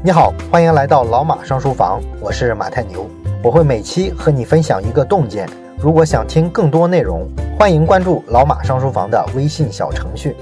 你好，欢迎来到老马上书房，我是马太牛，我会每期和你分享一个洞见。如果想听更多内容，欢迎关注老马上书房的微信小程序。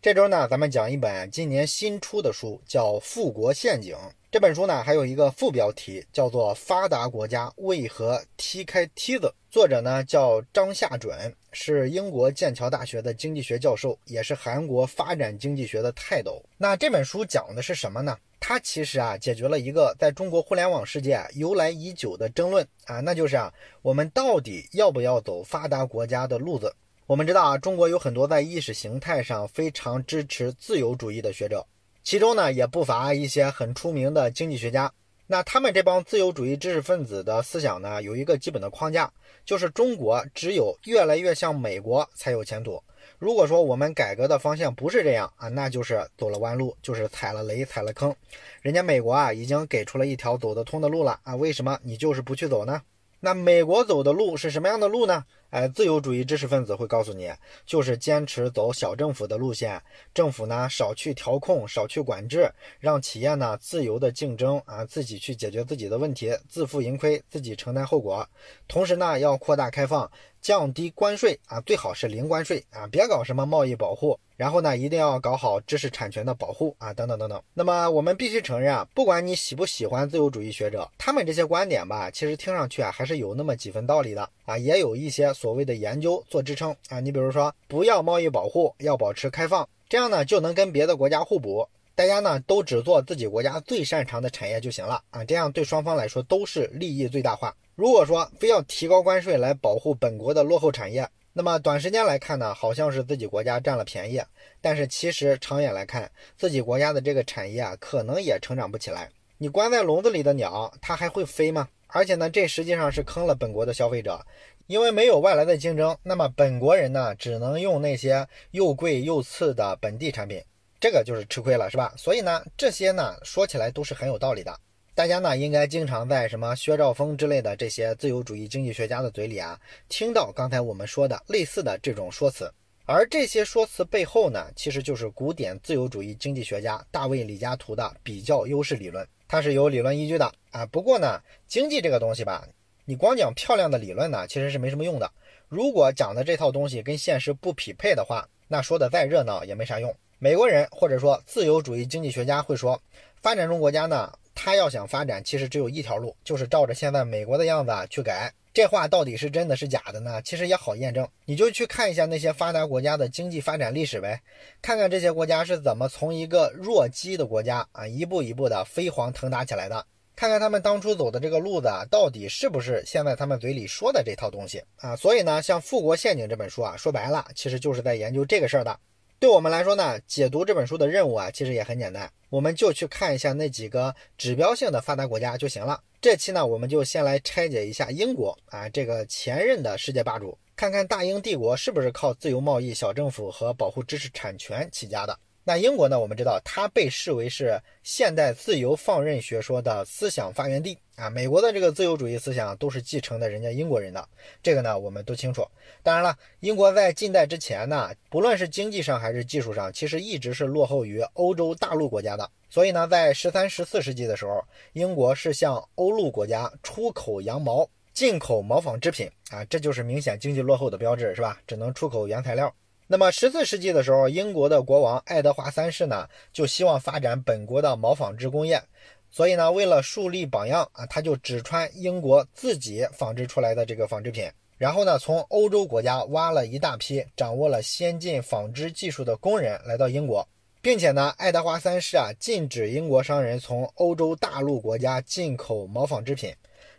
这周呢，咱们讲一本今年新出的书，叫《富国陷阱》。这本书呢，还有一个副标题，叫做《发达国家为何踢开梯子》。作者呢叫张夏准，是英国剑桥大学的经济学教授，也是韩国发展经济学的泰斗。那这本书讲的是什么呢？它其实啊，解决了一个在中国互联网世界由来已久的争论啊，那就是啊，我们到底要不要走发达国家的路子？我们知道啊，中国有很多在意识形态上非常支持自由主义的学者。其中呢，也不乏一些很出名的经济学家。那他们这帮自由主义知识分子的思想呢，有一个基本的框架，就是中国只有越来越像美国才有前途。如果说我们改革的方向不是这样啊，那就是走了弯路，就是踩了雷、踩了坑。人家美国啊，已经给出了一条走得通的路了啊，为什么你就是不去走呢？那美国走的路是什么样的路呢？哎，自由主义知识分子会告诉你，就是坚持走小政府的路线，政府呢少去调控，少去管制，让企业呢自由的竞争啊，自己去解决自己的问题，自负盈亏，自己承担后果。同时呢，要扩大开放。降低关税啊，最好是零关税啊，别搞什么贸易保护。然后呢，一定要搞好知识产权的保护啊，等等等等。那么我们必须承认啊，不管你喜不喜欢自由主义学者，他们这些观点吧，其实听上去啊，还是有那么几分道理的啊，也有一些所谓的研究做支撑啊。你比如说，不要贸易保护，要保持开放，这样呢，就能跟别的国家互补。大家呢，都只做自己国家最擅长的产业就行了啊，这样对双方来说都是利益最大化。如果说非要提高关税来保护本国的落后产业，那么短时间来看呢，好像是自己国家占了便宜，但是其实长远来看，自己国家的这个产业啊，可能也成长不起来。你关在笼子里的鸟，它还会飞吗？而且呢，这实际上是坑了本国的消费者，因为没有外来的竞争，那么本国人呢，只能用那些又贵又次的本地产品，这个就是吃亏了，是吧？所以呢，这些呢，说起来都是很有道理的。大家呢应该经常在什么薛兆丰之类的这些自由主义经济学家的嘴里啊，听到刚才我们说的类似的这种说辞。而这些说辞背后呢，其实就是古典自由主义经济学家大卫李嘉图的比较优势理论，它是有理论依据的啊。不过呢，经济这个东西吧，你光讲漂亮的理论呢，其实是没什么用的。如果讲的这套东西跟现实不匹配的话，那说的再热闹也没啥用。美国人或者说自由主义经济学家会说，发展中国家呢。他要想发展，其实只有一条路，就是照着现在美国的样子啊去改。这话到底是真的是假的呢？其实也好验证，你就去看一下那些发达国家的经济发展历史呗，看看这些国家是怎么从一个弱鸡的国家啊，一步一步的飞黄腾达起来的，看看他们当初走的这个路子啊，到底是不是现在他们嘴里说的这套东西啊？所以呢，像《富国陷阱》这本书啊，说白了，其实就是在研究这个事儿的。对我们来说呢，解读这本书的任务啊，其实也很简单，我们就去看一下那几个指标性的发达国家就行了。这期呢，我们就先来拆解一下英国啊，这个前任的世界霸主，看看大英帝国是不是靠自由贸易、小政府和保护知识产权起家的。那英国呢？我们知道它被视为是现代自由放任学说的思想发源地啊。美国的这个自由主义思想都是继承的人家英国人的，这个呢我们都清楚。当然了，英国在近代之前呢，不论是经济上还是技术上，其实一直是落后于欧洲大陆国家的。所以呢，在十三、十四世纪的时候，英国是向欧陆国家出口羊毛，进口毛纺织品啊，这就是明显经济落后的标志，是吧？只能出口原材料。那么十四世纪的时候，英国的国王爱德华三世呢，就希望发展本国的毛纺织工业，所以呢，为了树立榜样啊，他就只穿英国自己纺织出来的这个纺织品，然后呢，从欧洲国家挖了一大批掌握了先进纺织技术的工人来到英国，并且呢，爱德华三世啊，禁止英国商人从欧洲大陆国家进口毛纺织品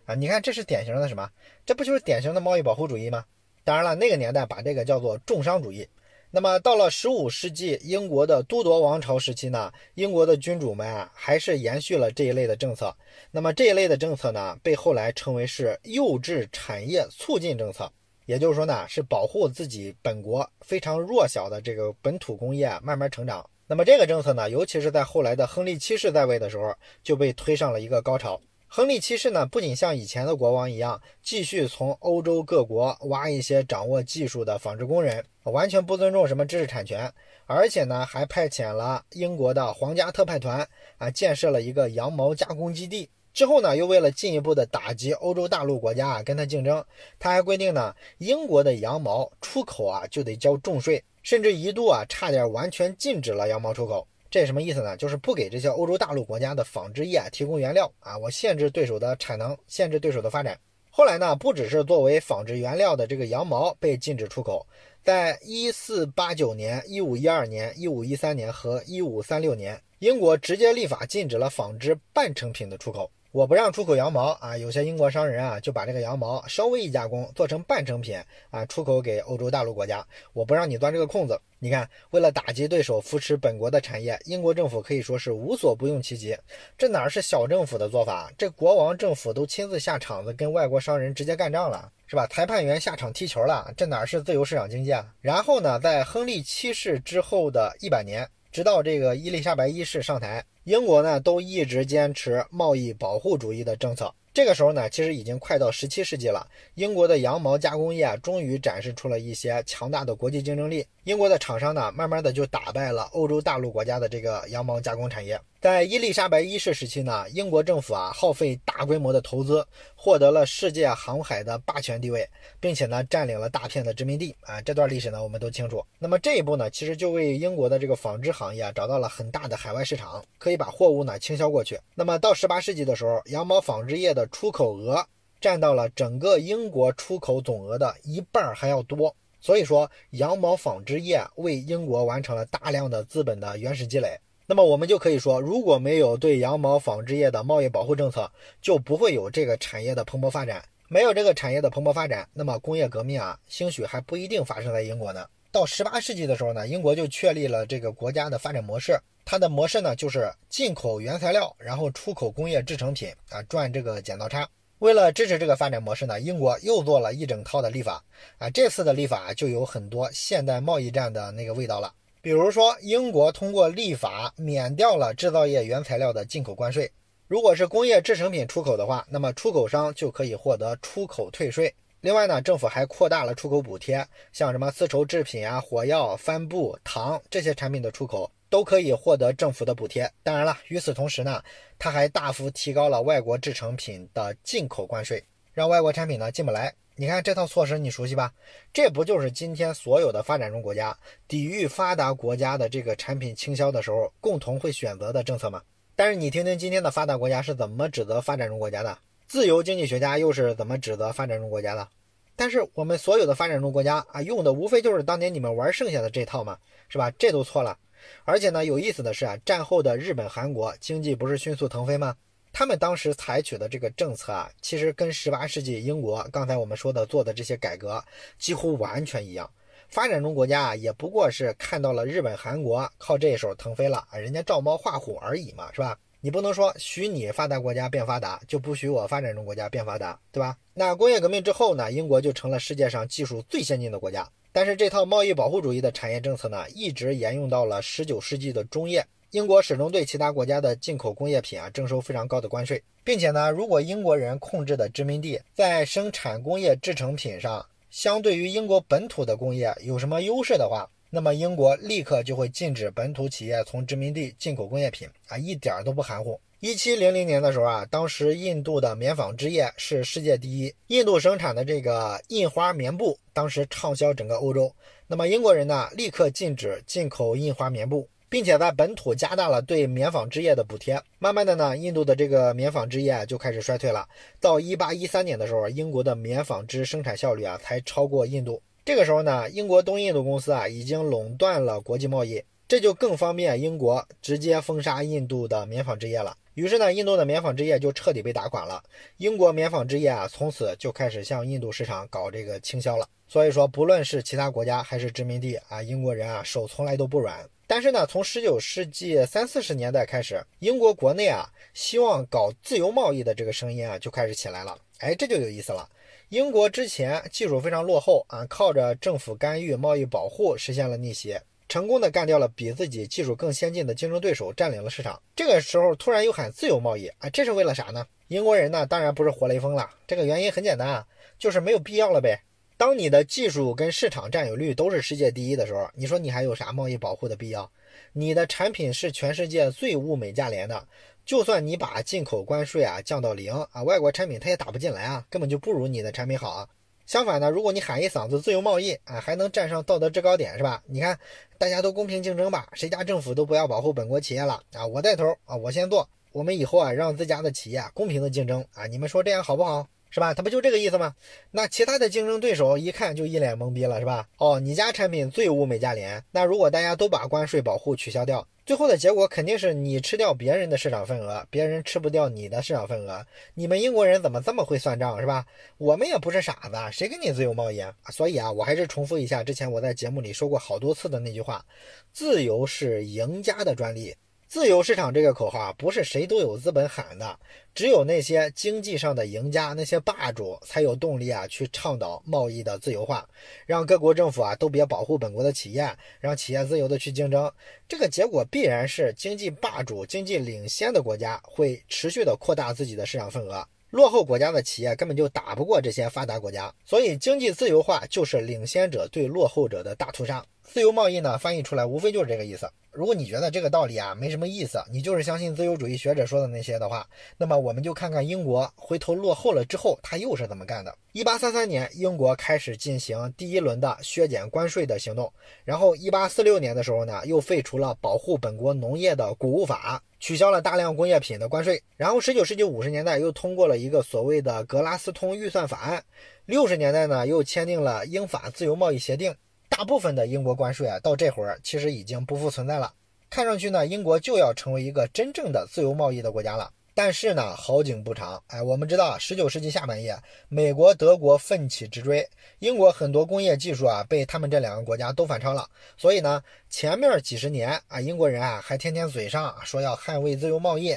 啊，你看这是典型的什么？这不就是典型的贸易保护主义吗？当然了，那个年代把这个叫做重商主义。那么到了十五世纪，英国的都铎王朝时期呢，英国的君主们啊，还是延续了这一类的政策。那么这一类的政策呢，被后来称为是幼稚产业促进政策，也就是说呢，是保护自己本国非常弱小的这个本土工业慢慢成长。那么这个政策呢，尤其是在后来的亨利七世在位的时候，就被推上了一个高潮。亨利七世呢，不仅像以前的国王一样，继续从欧洲各国挖一些掌握技术的纺织工人，完全不尊重什么知识产权，而且呢，还派遣了英国的皇家特派团啊，建设了一个羊毛加工基地。之后呢，又为了进一步的打击欧洲大陆国家啊，跟他竞争，他还规定呢，英国的羊毛出口啊就得交重税，甚至一度啊差点完全禁止了羊毛出口。这什么意思呢？就是不给这些欧洲大陆国家的纺织业提供原料啊，我限制对手的产能，限制对手的发展。后来呢，不只是作为纺织原料的这个羊毛被禁止出口，在一四八九年、一五一二年、一五一三年和一五三六年，英国直接立法禁止了纺织半成品的出口。我不让出口羊毛啊，有些英国商人啊就把这个羊毛稍微一加工，做成半成品啊，出口给欧洲大陆国家。我不让你钻这个空子。你看，为了打击对手，扶持本国的产业，英国政府可以说是无所不用其极。这哪是小政府的做法？这国王政府都亲自下场子跟外国商人直接干仗了，是吧？裁判员下场踢球了，这哪是自由市场经济啊？然后呢，在亨利七世之后的一百年。直到这个伊丽莎白一世上台，英国呢都一直坚持贸易保护主义的政策。这个时候呢，其实已经快到十七世纪了，英国的羊毛加工业终于展示出了一些强大的国际竞争力。英国的厂商呢，慢慢的就打败了欧洲大陆国家的这个羊毛加工产业。在伊丽莎白一世时期呢，英国政府啊耗费大规模的投资，获得了世界航海的霸权地位，并且呢占领了大片的殖民地啊。这段历史呢我们都清楚。那么这一步呢，其实就为英国的这个纺织行业啊找到了很大的海外市场，可以把货物呢倾销过去。那么到十八世纪的时候，羊毛纺织业的出口额占到了整个英国出口总额的一半还要多。所以说，羊毛纺织业为英国完成了大量的资本的原始积累。那么我们就可以说，如果没有对羊毛纺织业的贸易保护政策，就不会有这个产业的蓬勃发展。没有这个产业的蓬勃发展，那么工业革命啊，兴许还不一定发生在英国呢。到十八世纪的时候呢，英国就确立了这个国家的发展模式。它的模式呢，就是进口原材料，然后出口工业制成品啊，赚这个剪刀差。为了支持这个发展模式呢，英国又做了一整套的立法啊。这次的立法就有很多现代贸易战的那个味道了。比如说，英国通过立法免掉了制造业原材料的进口关税。如果是工业制成品出口的话，那么出口商就可以获得出口退税。另外呢，政府还扩大了出口补贴，像什么丝绸制品啊、火药、帆布、糖这些产品的出口都可以获得政府的补贴。当然了，与此同时呢，它还大幅提高了外国制成品的进口关税，让外国产品呢进不来。你看这套措施你熟悉吧？这不就是今天所有的发展中国家抵御发达国家的这个产品倾销的时候共同会选择的政策吗？但是你听听今天的发达国家是怎么指责发展中国家的，自由经济学家又是怎么指责发展中国家的？但是我们所有的发展中国家啊，用的无非就是当年你们玩剩下的这套嘛，是吧？这都错了。而且呢，有意思的是啊，战后的日本、韩国经济不是迅速腾飞吗？他们当时采取的这个政策啊，其实跟十八世纪英国刚才我们说的做的这些改革几乎完全一样。发展中国家啊，也不过是看到了日本、韩国靠这一手腾飞了啊，人家照猫画虎而已嘛，是吧？你不能说许你发达国家变发达，就不许我发展中国家变发达，对吧？那工业革命之后呢，英国就成了世界上技术最先进的国家。但是这套贸易保护主义的产业政策呢，一直沿用到了十九世纪的中叶。英国始终对其他国家的进口工业品啊征收非常高的关税，并且呢，如果英国人控制的殖民地在生产工业制成品上，相对于英国本土的工业有什么优势的话，那么英国立刻就会禁止本土企业从殖民地进口工业品啊，一点都不含糊。一七零零年的时候啊，当时印度的棉纺织业是世界第一，印度生产的这个印花棉布当时畅销整个欧洲，那么英国人呢，立刻禁止进口印花棉布。并且在本土加大了对棉纺织业的补贴，慢慢的呢，印度的这个棉纺织业就开始衰退了。到一八一三年的时候，英国的棉纺织生产效率啊才超过印度。这个时候呢，英国东印度公司啊已经垄断了国际贸易，这就更方便英国直接封杀印度的棉纺织业了。于是呢，印度的棉纺织业就彻底被打垮了。英国棉纺织业啊从此就开始向印度市场搞这个倾销了。所以说，不论是其他国家还是殖民地啊，英国人啊手从来都不软。但是呢，从十九世纪三四十年代开始，英国国内啊，希望搞自由贸易的这个声音啊，就开始起来了。哎，这就有意思了。英国之前技术非常落后啊，靠着政府干预、贸易保护实现了逆袭，成功的干掉了比自己技术更先进的竞争对手，占领了市场。这个时候突然又喊自由贸易啊，这是为了啥呢？英国人呢，当然不是活雷锋了。这个原因很简单啊，就是没有必要了呗。当你的技术跟市场占有率都是世界第一的时候，你说你还有啥贸易保护的必要？你的产品是全世界最物美价廉的，就算你把进口关税啊降到零啊，外国产品它也打不进来啊，根本就不如你的产品好啊。相反呢，如果你喊一嗓子自由贸易啊，还能站上道德制高点是吧？你看大家都公平竞争吧，谁家政府都不要保护本国企业了啊，我带头啊，我先做。我们以后啊，让自家的企业公平的竞争啊，你们说这样好不好？是吧？他不就这个意思吗？那其他的竞争对手一看就一脸懵逼了，是吧？哦，你家产品最物美价廉，那如果大家都把关税保护取消掉，最后的结果肯定是你吃掉别人的市场份额，别人吃不掉你的市场份额。你们英国人怎么这么会算账，是吧？我们也不是傻子，谁跟你自由贸易啊？所以啊，我还是重复一下之前我在节目里说过好多次的那句话：自由是赢家的专利。自由市场这个口号啊不是谁都有资本喊的，只有那些经济上的赢家、那些霸主才有动力啊，去倡导贸易的自由化，让各国政府啊都别保护本国的企业，让企业自由的去竞争。这个结果必然是经济霸主、经济领先的国家会持续的扩大自己的市场份额，落后国家的企业根本就打不过这些发达国家。所以，经济自由化就是领先者对落后者的大屠杀。自由贸易呢，翻译出来无非就是这个意思。如果你觉得这个道理啊没什么意思，你就是相信自由主义学者说的那些的话，那么我们就看看英国回头落后了之后，他又是怎么干的。一八三三年，英国开始进行第一轮的削减关税的行动，然后一八四六年的时候呢，又废除了保护本国农业的谷物法，取消了大量工业品的关税。然后十九世纪五十年代又通过了一个所谓的格拉斯通预算法案，六十年代呢又签订了英法自由贸易协定。大部分的英国关税啊，到这会儿其实已经不复存在了。看上去呢，英国就要成为一个真正的自由贸易的国家了。但是呢，好景不长。哎，我们知道，十九世纪下半叶，美国、德国奋起直追，英国很多工业技术啊，被他们这两个国家都反超了。所以呢，前面几十年啊，英国人啊，还天天嘴上说要捍卫自由贸易。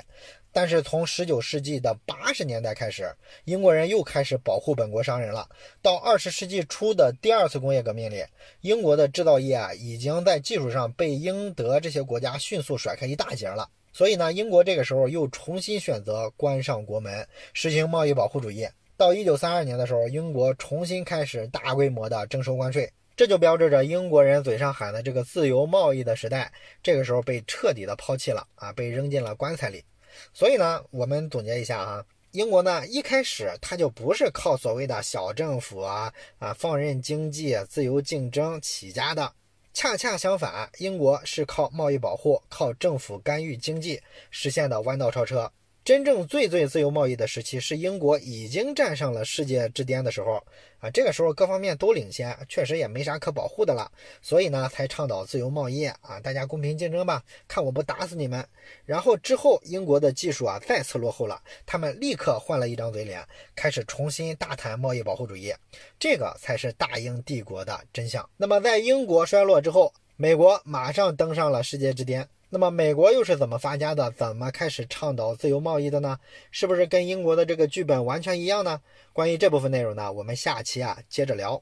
但是从十九世纪的八十年代开始，英国人又开始保护本国商人了。到二十世纪初的第二次工业革命里，英国的制造业啊，已经在技术上被英德这些国家迅速甩开一大截了。所以呢，英国这个时候又重新选择关上国门，实行贸易保护主义。到一九三二年的时候，英国重新开始大规模的征收关税，这就标志着英国人嘴上喊的这个自由贸易的时代，这个时候被彻底的抛弃了啊，被扔进了棺材里。所以呢，我们总结一下啊，英国呢一开始它就不是靠所谓的小政府啊啊放任经济、自由竞争起家的，恰恰相反，英国是靠贸易保护、靠政府干预经济实现的弯道超车。真正最最自由贸易的时期是英国已经站上了世界之巅的时候啊，这个时候各方面都领先，确实也没啥可保护的了，所以呢才倡导自由贸易啊，大家公平竞争吧，看我不打死你们。然后之后英国的技术啊再次落后了，他们立刻换了一张嘴脸，开始重新大谈贸易保护主义，这个才是大英帝国的真相。那么在英国衰落之后，美国马上登上了世界之巅。那么美国又是怎么发家的？怎么开始倡导自由贸易的呢？是不是跟英国的这个剧本完全一样呢？关于这部分内容呢，我们下期啊接着聊。